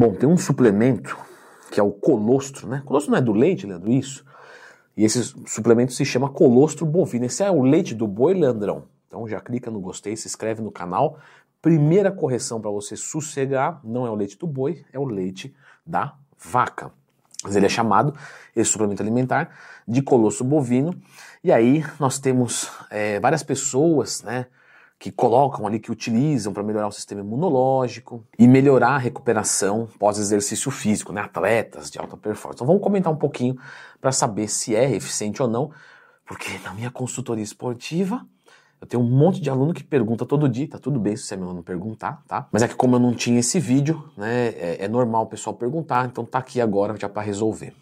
Bom, tem um suplemento que é o colostro, né? Colostro não é do leite, Leandro? Isso. E esse suplemento se chama colostro bovino. Esse é o leite do boi, Leandrão. Então já clica no gostei, se inscreve no canal. Primeira correção para você sossegar, não é o leite do boi, é o leite da vaca. Mas ele é chamado, esse suplemento alimentar, de colostro bovino. E aí nós temos é, várias pessoas, né, que colocam ali, que utilizam para melhorar o sistema imunológico e melhorar a recuperação pós-exercício físico, né? Atletas de alta performance. Então vamos comentar um pouquinho para saber se é eficiente ou não, porque na minha consultoria esportiva eu tenho um monte de aluno que pergunta todo dia, tá tudo bem se você é meu aluno perguntar, tá? Mas é que como eu não tinha esse vídeo, né, é, é normal o pessoal perguntar, então tá aqui agora já para resolver.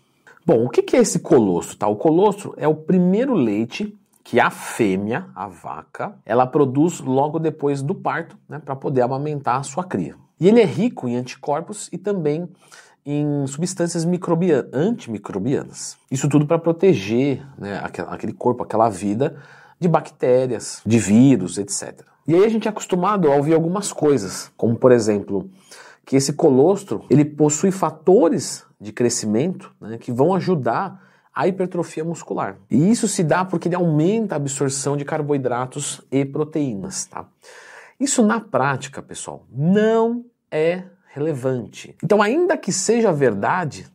Bom, o que é esse colostro? Tá? O colostro é o primeiro leite que a fêmea, a vaca, ela produz logo depois do parto, né, para poder amamentar a sua cria. E ele é rico em anticorpos e também em substâncias microbianas, antimicrobianas. Isso tudo para proteger né, aquele corpo, aquela vida de bactérias, de vírus, etc. E aí a gente é acostumado a ouvir algumas coisas, como por exemplo, que esse colostro ele possui fatores de crescimento né, que vão ajudar a hipertrofia muscular. E isso se dá porque ele aumenta a absorção de carboidratos e proteínas. Tá? Isso na prática, pessoal, não é relevante. Então, ainda que seja verdade,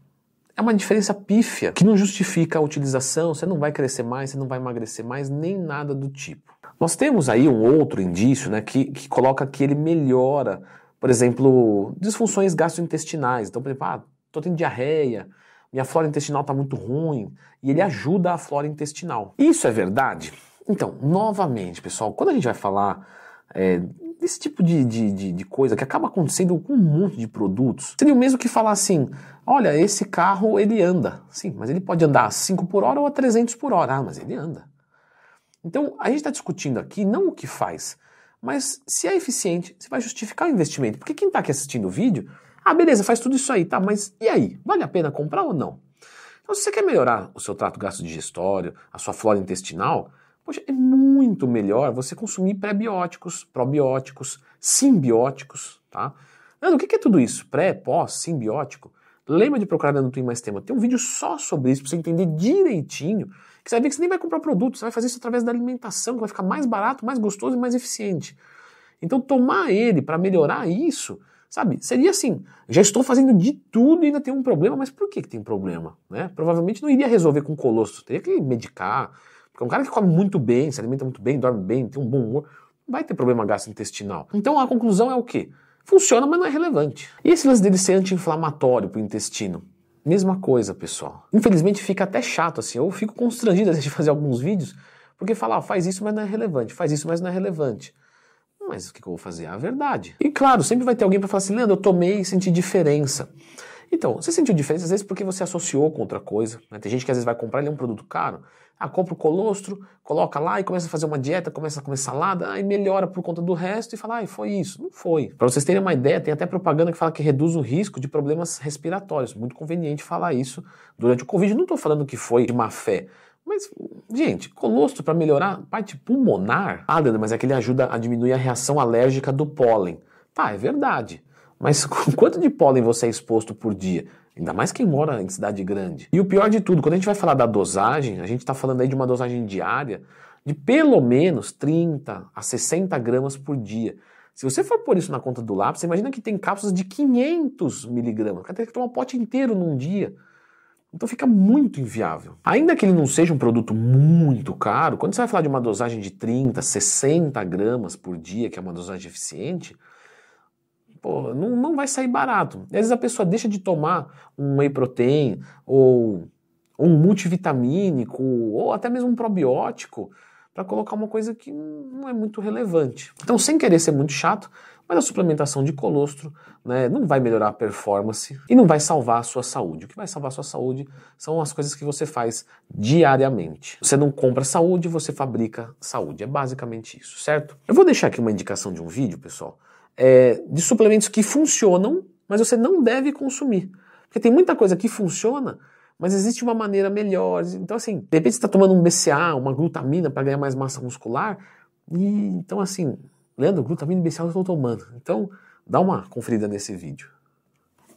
é uma diferença pífia que não justifica a utilização, você não vai crescer mais, você não vai emagrecer mais, nem nada do tipo. Nós temos aí um outro indício né, que, que coloca que ele melhora, por exemplo, disfunções gastrointestinais. Então, por exemplo, ah, tô tendo diarreia, minha flora intestinal está muito ruim, e ele ajuda a flora intestinal. Isso é verdade? Então, novamente, pessoal, quando a gente vai falar é, desse tipo de, de, de, de, coisa que acaba acontecendo com um monte de produtos, seria o mesmo que falar assim: olha, esse carro ele anda. Sim, mas ele pode andar a 5 por hora ou a 300 por hora. Ah, mas ele anda. Então, a gente está discutindo aqui não o que faz, mas se é eficiente, se vai justificar o investimento. Porque quem está aqui assistindo o vídeo ah, beleza, faz tudo isso aí, tá? Mas e aí? Vale a pena comprar ou não? Então, se você quer melhorar o seu trato gastro-digestório, a sua flora intestinal, poxa, é muito melhor você consumir pré-bióticos, probióticos, simbióticos, tá? Leandro, o que é tudo isso? Pré, pós, simbiótico? Lembra de procurar no Twin Mais Tema. Tem um vídeo só sobre isso, para você entender direitinho, que você vai ver que você nem vai comprar produto, você vai fazer isso através da alimentação, que vai ficar mais barato, mais gostoso e mais eficiente. Então, tomar ele para melhorar isso Sabe? Seria assim, já estou fazendo de tudo e ainda tem um problema, mas por que, que tem problema? Né? Provavelmente não iria resolver com colostro, teria que medicar. Porque um cara que come muito bem, se alimenta muito bem, dorme bem, tem um bom humor, vai ter problema gastrointestinal. Então a conclusão é o quê? Funciona, mas não é relevante. E esse lance dele ser anti-inflamatório para o intestino? Mesma coisa, pessoal. Infelizmente fica até chato assim. Eu fico constrangido de fazer alguns vídeos, porque falar, ah, faz isso, mas não é relevante, faz isso, mas não é relevante. Mas o que eu vou fazer? A verdade. E claro, sempre vai ter alguém para falar assim, Leandro, eu tomei e senti diferença. Então, você sentiu diferença às vezes porque você associou com outra coisa. Né? Tem gente que às vezes vai comprar ele é um produto caro. Ah, compra o colostro, coloca lá e começa a fazer uma dieta, começa a comer salada, aí melhora por conta do resto e fala, ah, foi isso. Não foi. Para vocês terem uma ideia, tem até propaganda que fala que reduz o risco de problemas respiratórios. Muito conveniente falar isso durante o Covid. Não estou falando que foi de má fé. Mas, gente, colostro para melhorar a parte pulmonar? Ah, Leandro, mas é que ele ajuda a diminuir a reação alérgica do pólen. Tá, é verdade. Mas quanto de pólen você é exposto por dia? Ainda mais quem mora em cidade grande. E o pior de tudo, quando a gente vai falar da dosagem, a gente está falando aí de uma dosagem diária de pelo menos 30 a 60 gramas por dia. Se você for pôr isso na conta do lápis, imagina que tem cápsulas de 500 miligramas. O cara tem que tomar um pote inteiro num dia. Então fica muito inviável. Ainda que ele não seja um produto muito caro, quando você vai falar de uma dosagem de 30, 60 gramas por dia, que é uma dosagem eficiente, pô, não, não vai sair barato. Às vezes a pessoa deixa de tomar um whey protein ou um multivitamínico ou até mesmo um probiótico para colocar uma coisa que não é muito relevante. Então, sem querer ser muito chato, mas a suplementação de colostro né, não vai melhorar a performance e não vai salvar a sua saúde. O que vai salvar a sua saúde são as coisas que você faz diariamente. Você não compra saúde, você fabrica saúde. É basicamente isso, certo? Eu vou deixar aqui uma indicação de um vídeo, pessoal, é, de suplementos que funcionam, mas você não deve consumir. Porque tem muita coisa que funciona, mas existe uma maneira melhor. Então, assim, de repente você está tomando um BCA, uma glutamina para ganhar mais massa muscular, e então, assim, Leandro, glutamina e BCA eu estou tomando. Então, dá uma conferida nesse vídeo.